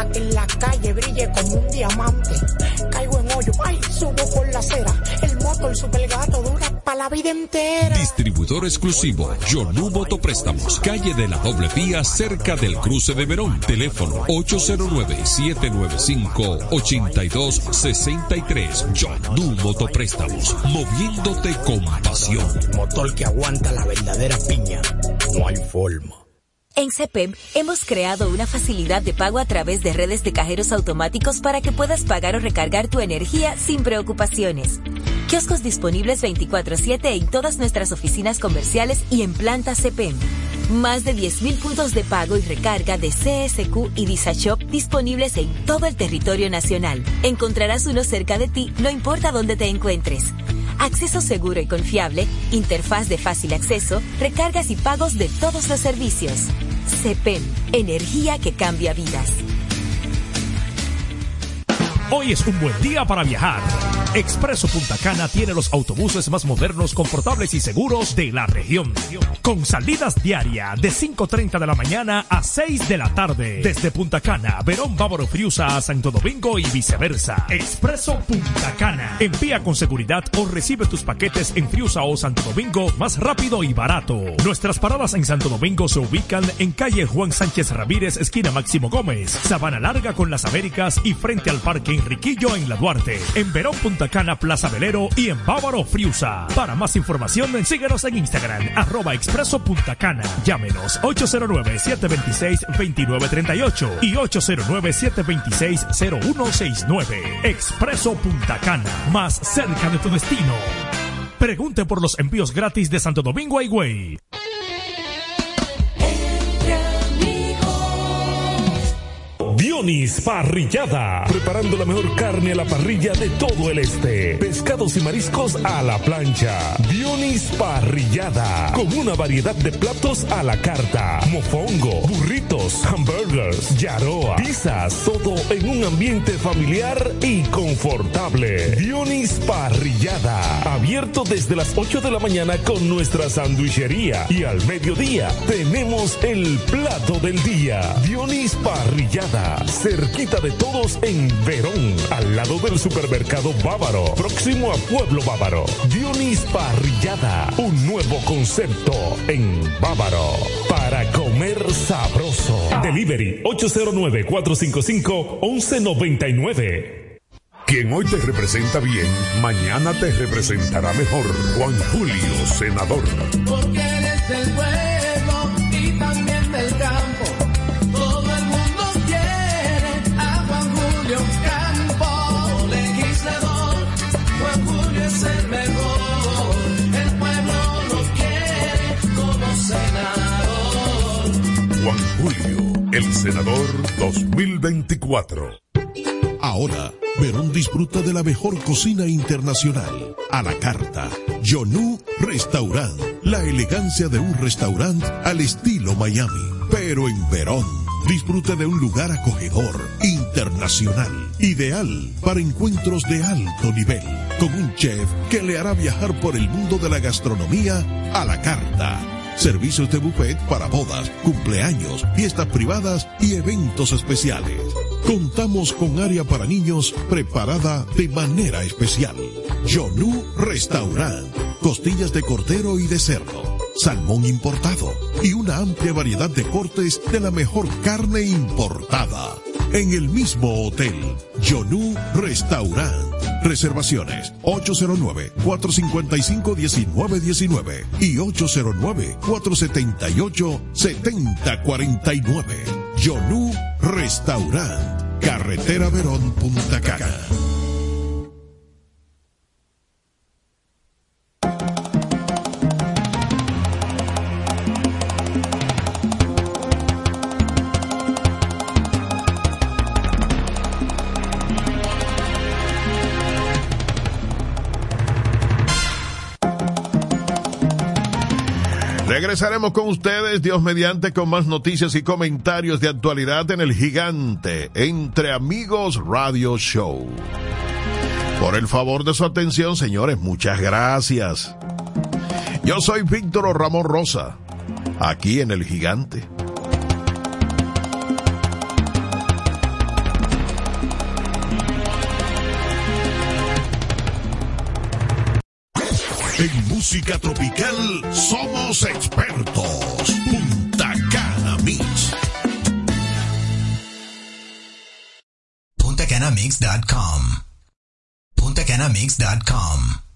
pa' que en la calle brille como un diamante. Caigo en hoyo, ay, subo por la acera. El moto, el super gato dura pa' la vida entera. Distribuidor exclusivo, Yonu Préstamos, calle de la doble vía, cerca del cruce de Verón. Teléfono 809-795-8263. Yonu Motopréstamos, moviéndote con pasión. Motor que aguanta la verdadera piña. No hay forma. En CEPEM hemos creado una facilidad de pago a través de redes de cajeros automáticos para que puedas pagar o recargar tu energía sin preocupaciones. Kioscos disponibles 24/7 en todas nuestras oficinas comerciales y en planta CEPEM. Más de 10.000 puntos de pago y recarga de CSQ y DisaShop disponibles en todo el territorio nacional. Encontrarás uno cerca de ti, no importa dónde te encuentres acceso seguro y confiable, interfaz de fácil acceso, recargas y pagos de todos los servicios. CEPEN, energía que cambia vidas. Hoy es un buen día para viajar. Expreso Punta Cana tiene los autobuses más modernos, confortables y seguros de la región. Con salidas diarias de 5.30 de la mañana a 6 de la tarde. Desde Punta Cana, Verón Bávaro Friusa a Santo Domingo y viceversa. Expreso Punta Cana. Envía con seguridad o recibe tus paquetes en Friusa o Santo Domingo más rápido y barato. Nuestras paradas en Santo Domingo se ubican en calle Juan Sánchez Ramírez, esquina Máximo Gómez, Sabana Larga con las Américas y frente al Parque Enriquillo en La Duarte. En Verón Punta Cana, Plaza Velero y en Bávaro Friusa. Para más información, síguenos en Instagram, arroba expreso Punta Cana. Llámenos 809-726-2938 y 809-726-0169. Expreso Punta Cana, más cerca de tu destino. Pregunte por los envíos gratis de Santo Domingo a. Dionis Parrillada. Preparando la mejor carne a la parrilla de todo el este. Pescados y mariscos a la plancha. Dionis Parrillada. Con una variedad de platos a la carta. Mofongo, burritos, hamburgers, yaroa, pizzas. Todo en un ambiente familiar y confortable. Dionis Parrillada. Abierto desde las 8 de la mañana con nuestra sandwichería. Y al mediodía tenemos el plato del día. Dionis Parrillada cerquita de todos en Verón, al lado del supermercado Bávaro, próximo a Pueblo Bávaro. Dionis Parrillada, un nuevo concepto en Bávaro para comer sabroso. Delivery 809-455-1199. Quien hoy te representa bien, mañana te representará mejor. Juan Julio, senador. Porque eres del Juan Julio, el senador 2024. Ahora, Verón disfruta de la mejor cocina internacional. A la carta. Yonu Restaurant. La elegancia de un restaurante al estilo Miami. Pero en Verón. Disfruta de un lugar acogedor, internacional, ideal para encuentros de alto nivel, con un chef que le hará viajar por el mundo de la gastronomía a la carta. Servicios de buffet para bodas, cumpleaños, fiestas privadas y eventos especiales. Contamos con área para niños preparada de manera especial. Yonu Restaurant. Costillas de cordero y de cerdo. Salmón importado. Y una amplia variedad de cortes de la mejor carne importada. En el mismo hotel. Yonu Restaurant. Reservaciones 809-455-1919 y 809-478-7049. Yonu Restaurant. Carretera Verón Punta Cana. Regresaremos con ustedes, Dios mediante, con más noticias y comentarios de actualidad en el gigante Entre Amigos Radio Show. Por el favor de su atención, señores, muchas gracias. Yo soy Víctor Ramón Rosa, aquí en el gigante. Música tropical somos expertos. Punta Cana Mix. PuntaCanaMix.com. PuntaCanaMix.com.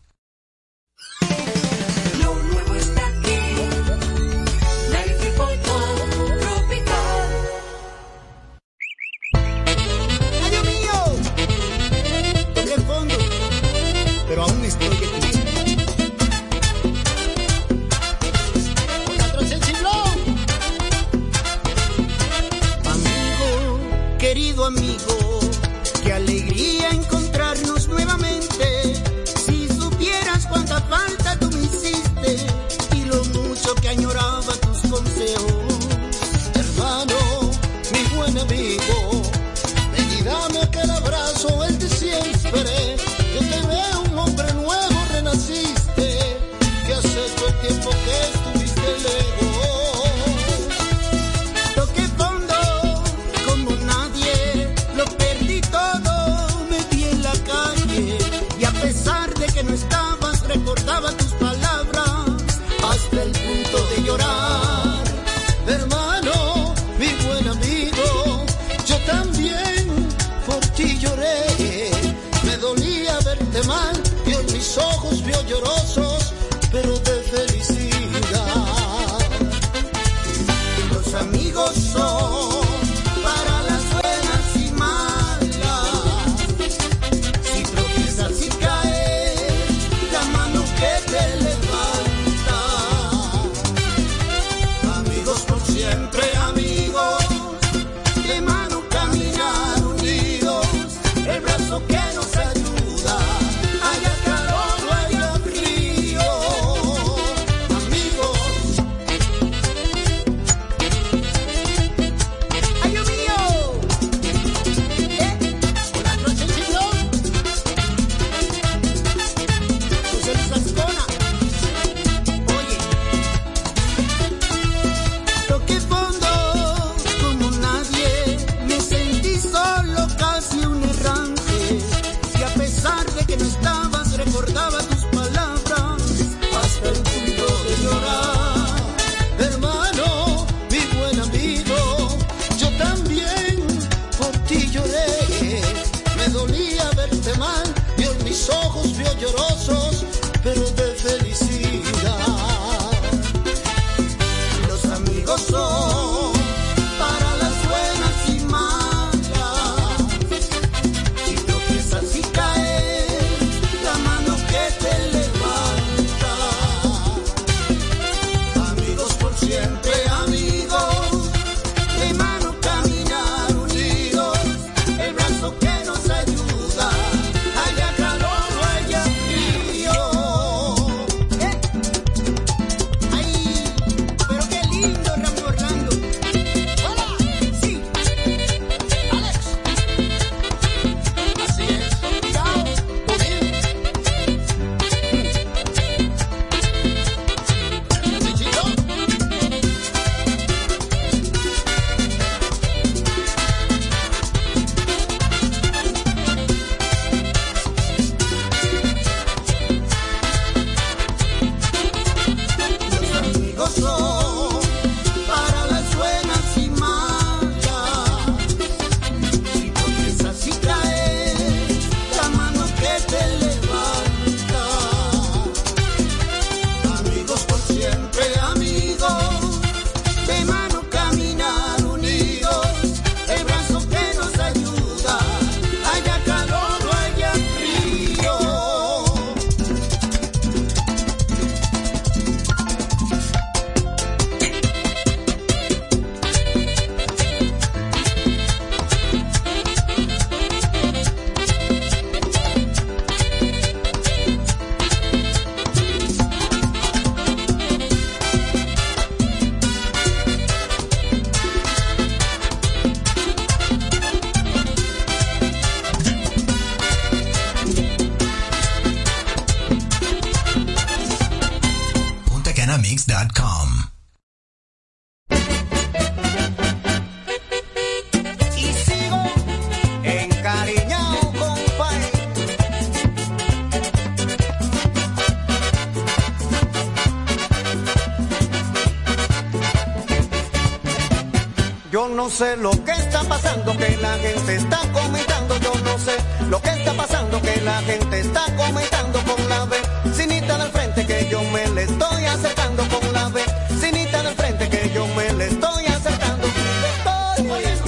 no sé lo que está pasando, que la gente está comentando, yo no sé lo que está pasando, que la gente está comentando con la vecinita del frente que yo me le estoy acercando con la vecinita del frente que yo me le estoy acercando. Yo le estoy cogiendo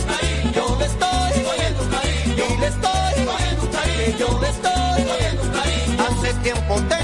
yo le estoy cogiendo yo le estoy yo le estoy cogiendo Hace tiempo te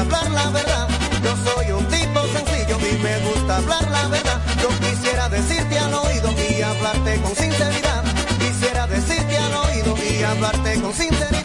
Yo soy un tipo sencillo y me gusta hablar la verdad. Yo quisiera decirte al oído y hablarte con sinceridad. Quisiera decirte al oído y hablarte con sinceridad.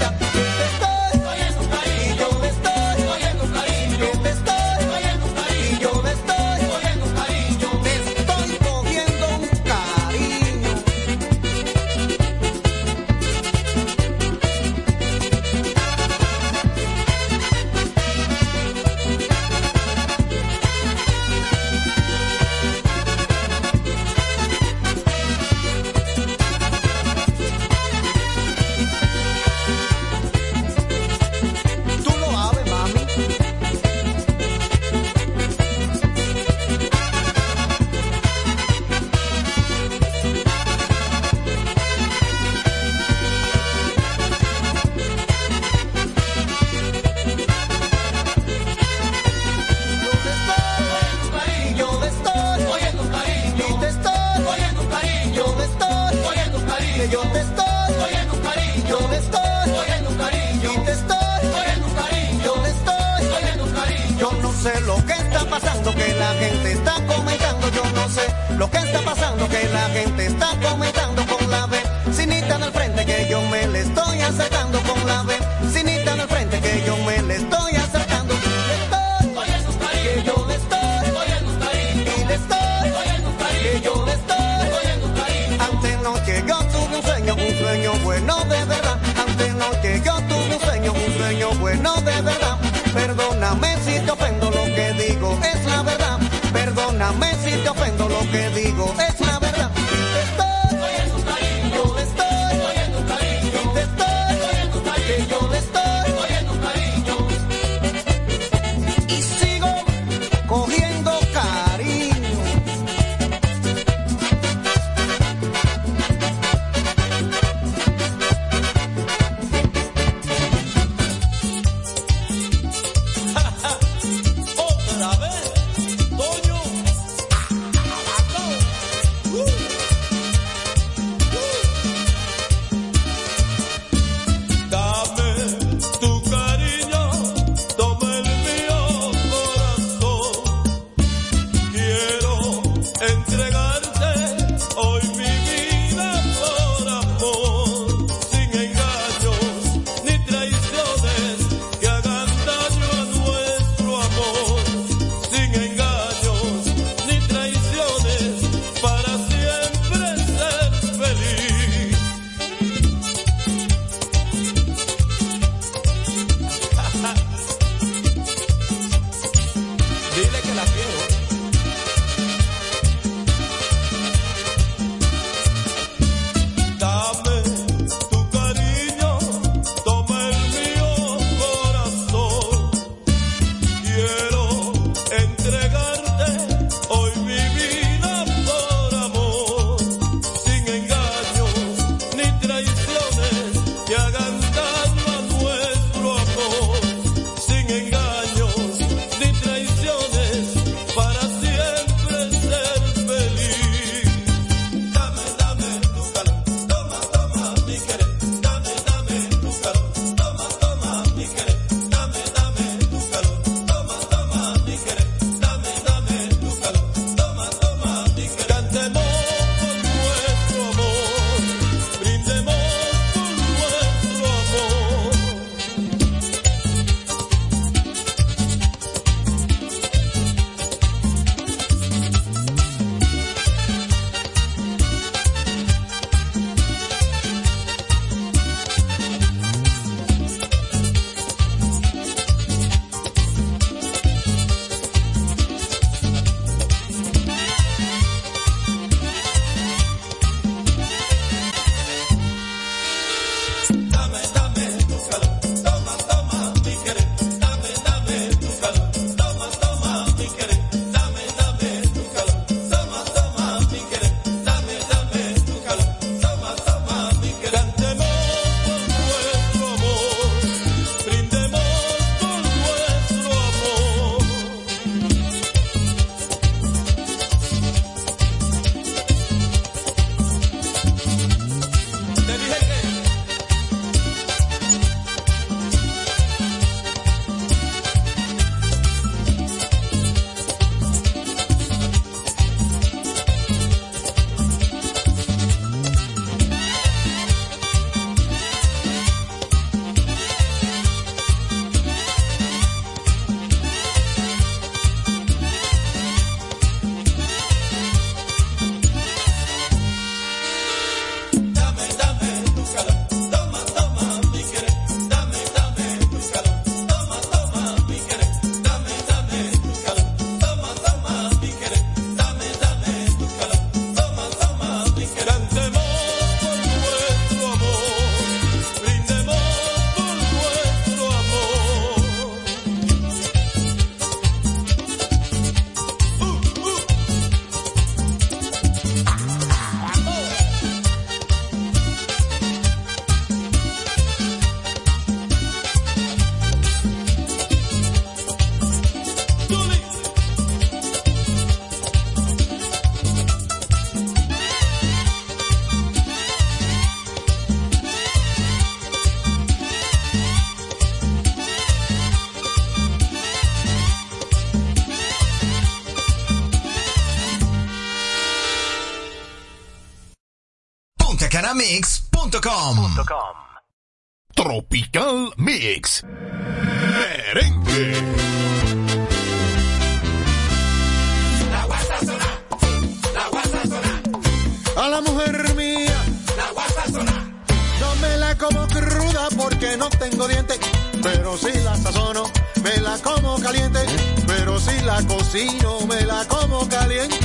No tengo dientes, pero si la sazono, me la como caliente, pero si la cocino, me la como caliente.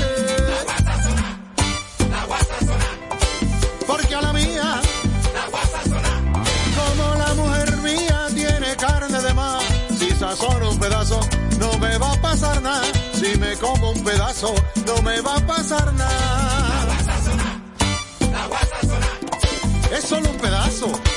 Porque a la mía, como la mujer mía tiene carne de más, si sazono un pedazo, no me va a pasar nada. Si me como un pedazo, no me va a pasar nada. Es solo un pedazo.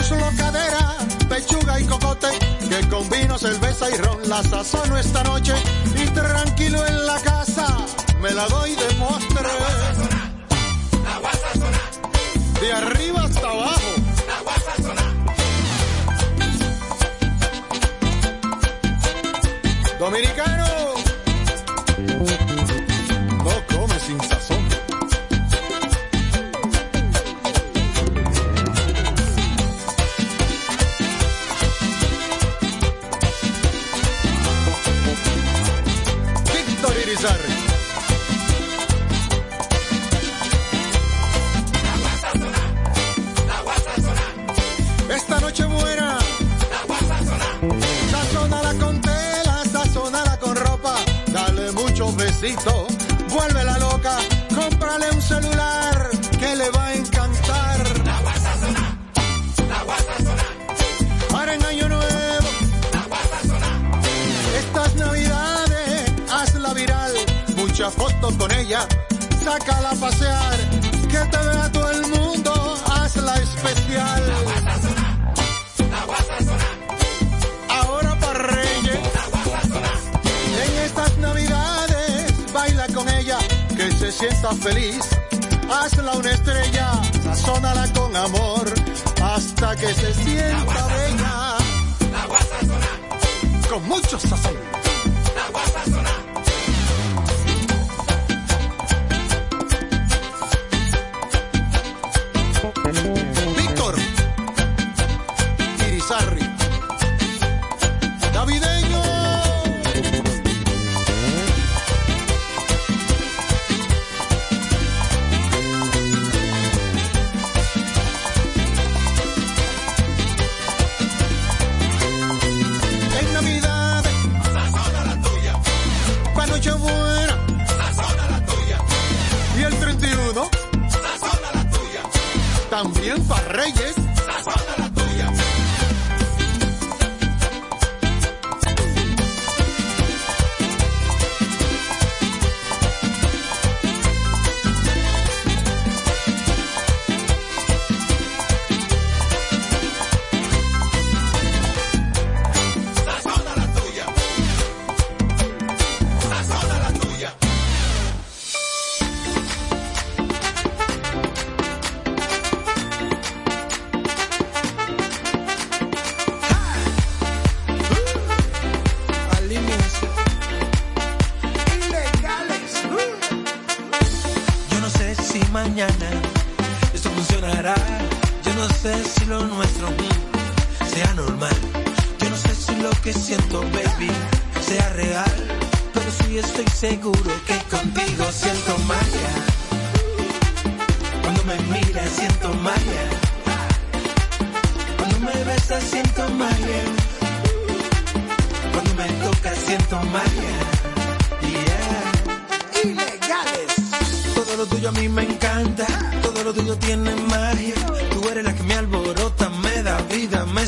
Muslo, cadera, pechuga y cocote, que con vino, cerveza y ron la sazono esta noche. Y tranquilo en la casa, me la doy de postre. De arriba hasta abajo. Dominicano, sácala a pasear. Que te vea todo el mundo, hazla especial. Ahora para Reyes. En estas navidades, baila con ella, que se sienta feliz. Hazla una estrella, sazónala con amor, hasta que se sienta bella. Con mucho sazón.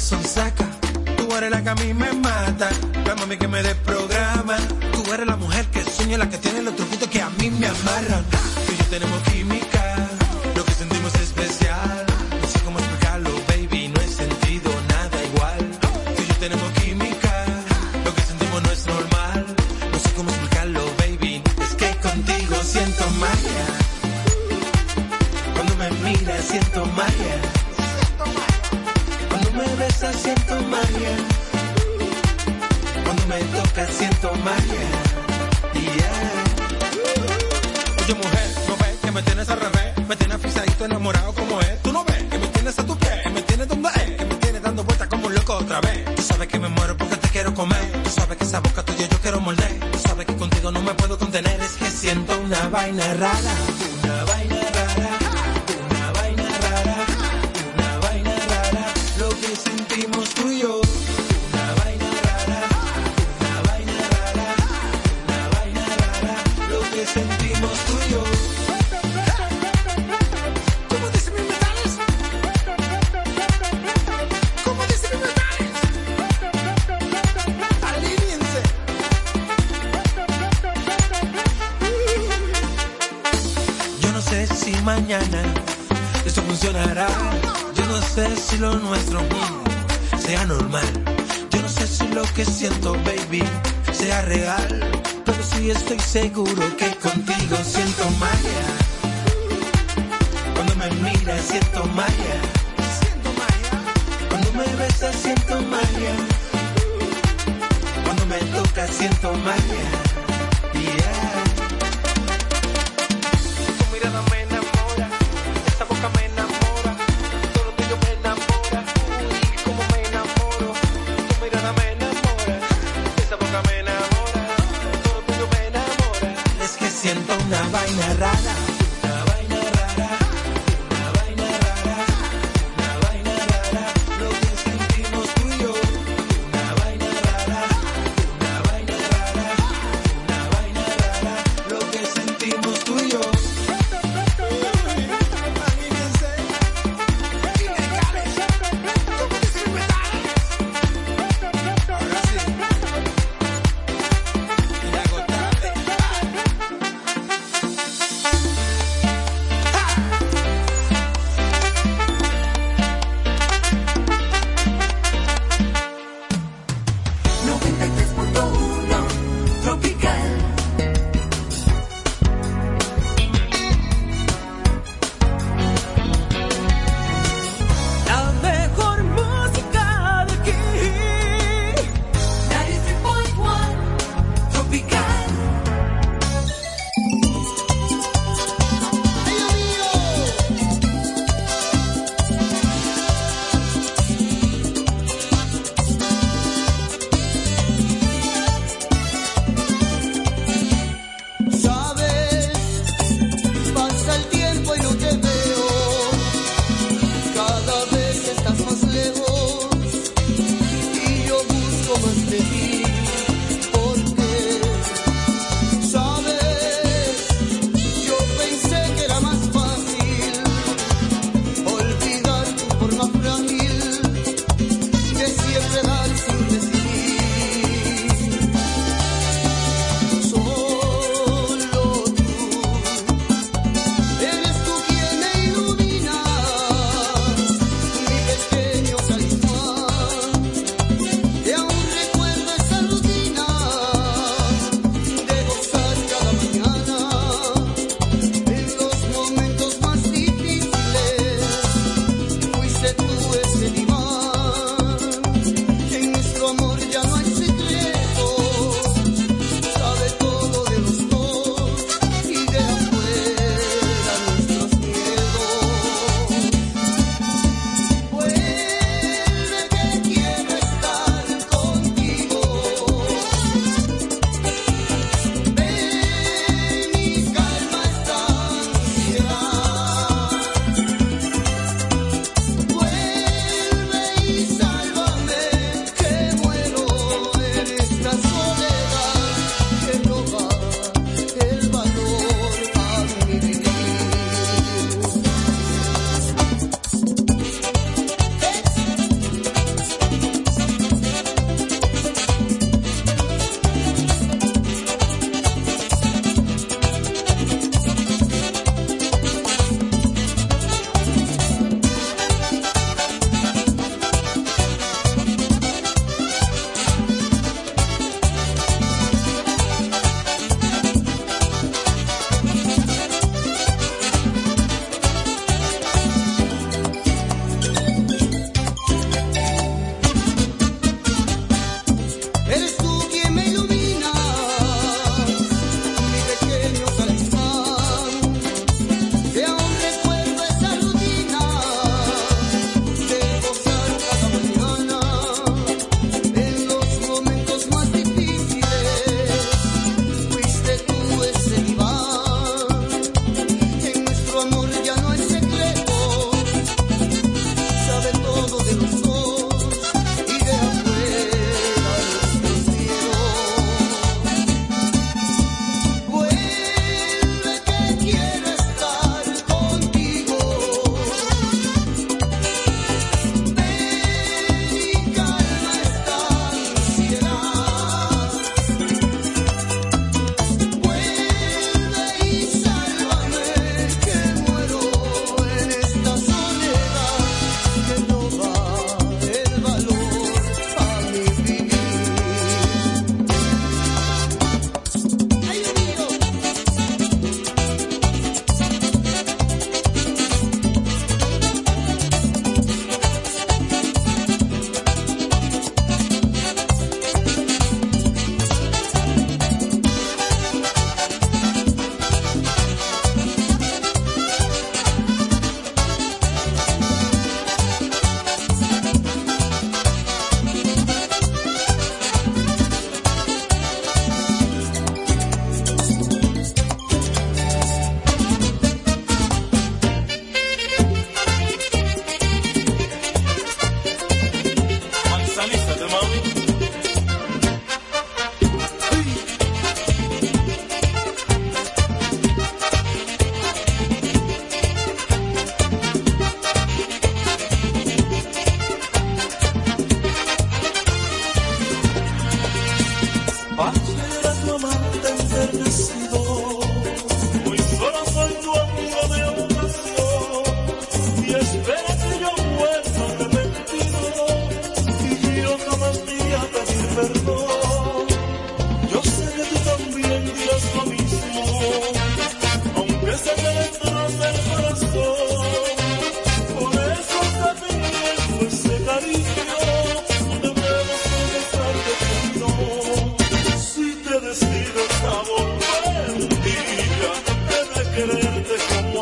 Vida, me sonsaca. Tú eres la que a mí me mata. La mami que me desprograma. Tú eres la mujer que sueña, la que tiene los truquitos que a mí me amarran. Tú y yo tenemos química. Lo que sentimos es especial. No sé cómo explicarlo, baby. No he sentido nada igual. Tú y yo tenemos química. Lo que sentimos no es normal. No sé cómo explicarlo, baby. Es que contigo siento magia. Cuando me miras siento magia. Me siento magia. Cuando me tocas siento magia. Yeah. Oye mujer, no ves que me tienes arrancado estoy enamorado como es. Tú no ves que me tienes a tu pie, me tienes donde es, que me tienes dando vueltas como un loco otra vez. Tú sabes que me muero porque te quiero comer. Tú sabes que esa boca tuya yo quiero morder. Tú sabes que contigo no me puedo contener. Es que siento una vaina rara. Seguro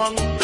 one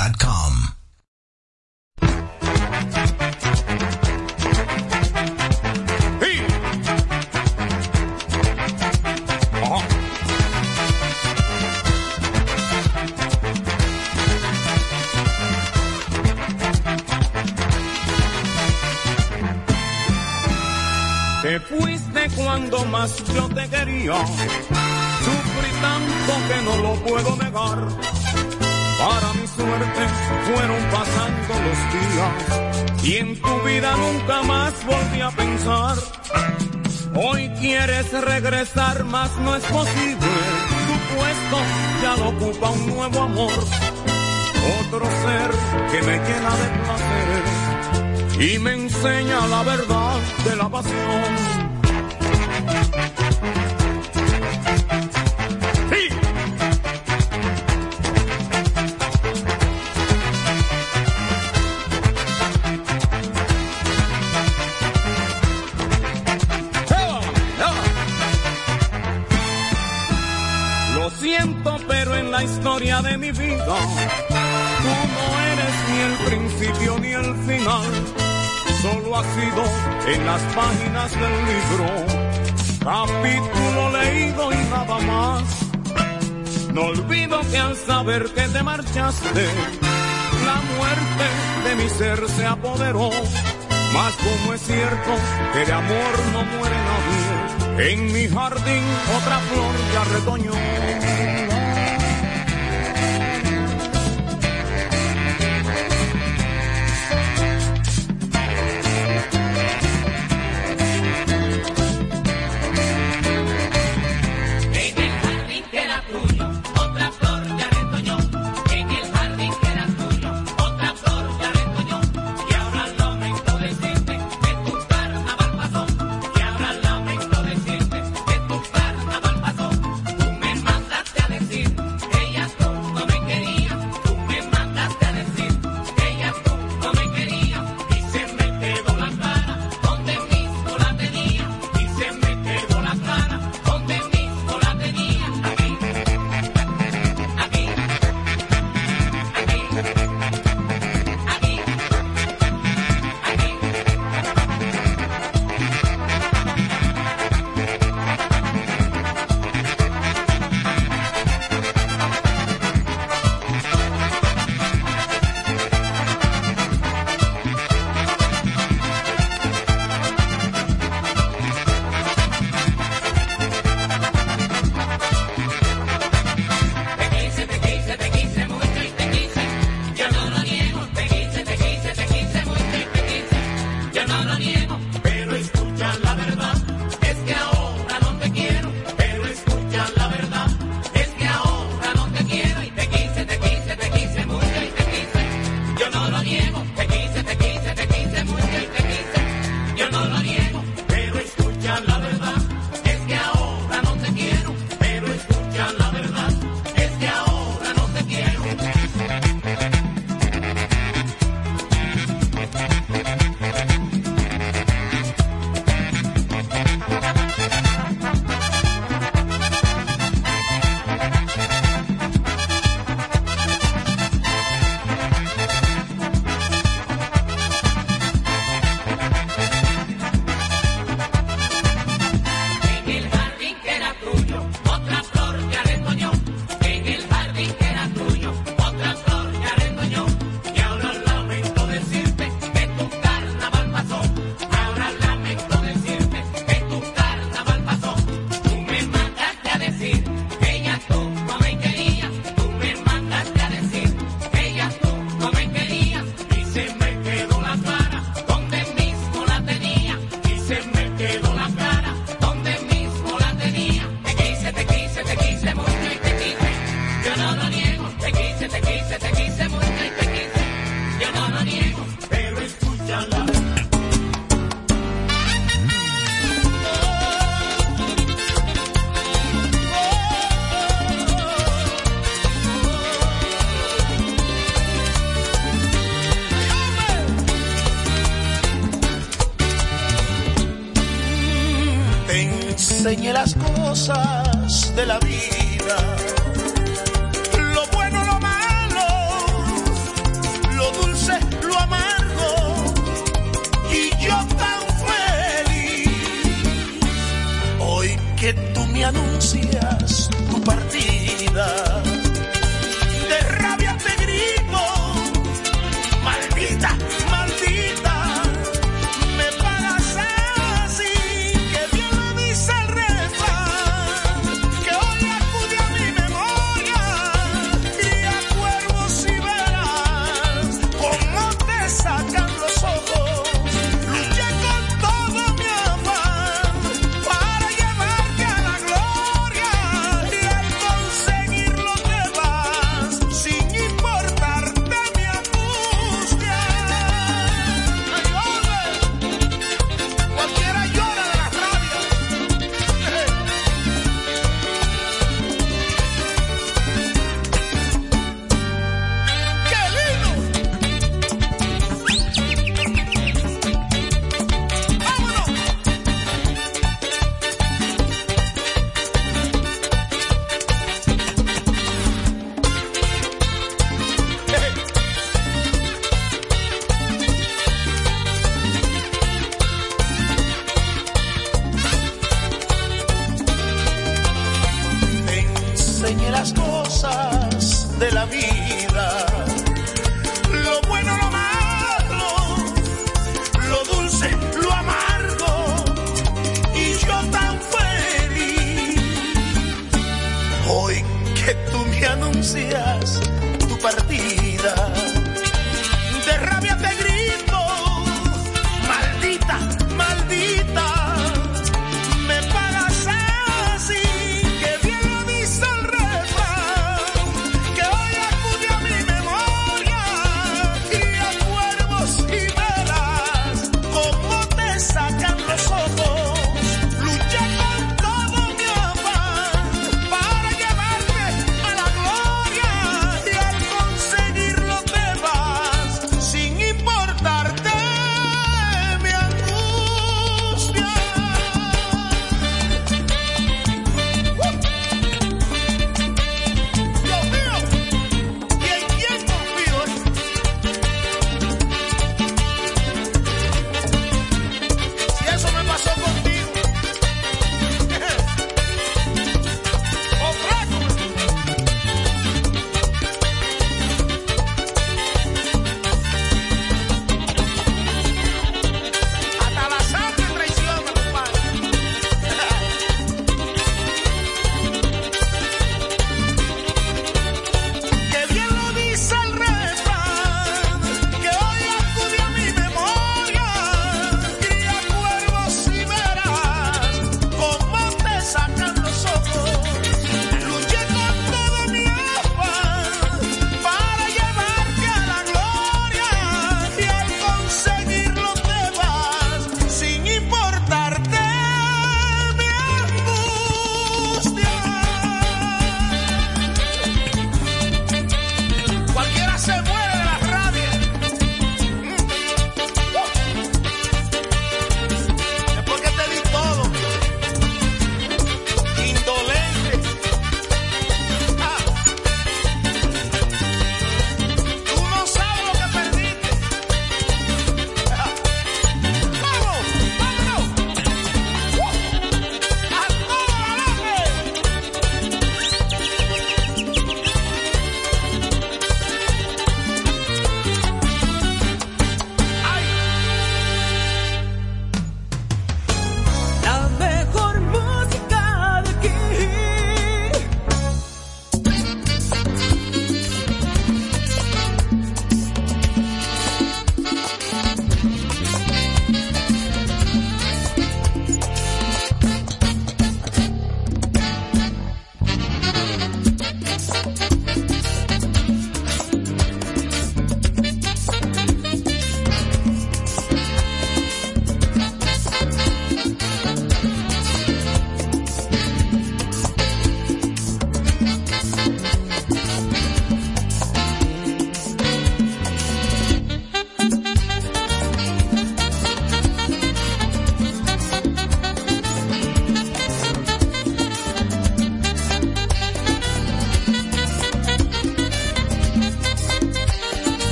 Cardinal.com. Uh-huh. Te fuiste cuando más yo te quería. Sufrí tanto que no lo puedo negar fueron pasando los días y en tu vida nunca más volví a pensar. Hoy quieres regresar, mas no es posible. Tu puesto ya lo ocupa un nuevo amor, otro ser que me llena de placer y me enseña la verdad de la pasión en las páginas del libro, capítulo leído y nada más. No olvido que al saber que te marchaste, la muerte de mi ser se apoderó. Mas como es cierto que de amor no muere nadie, en mi jardín otra flor ya retoñó.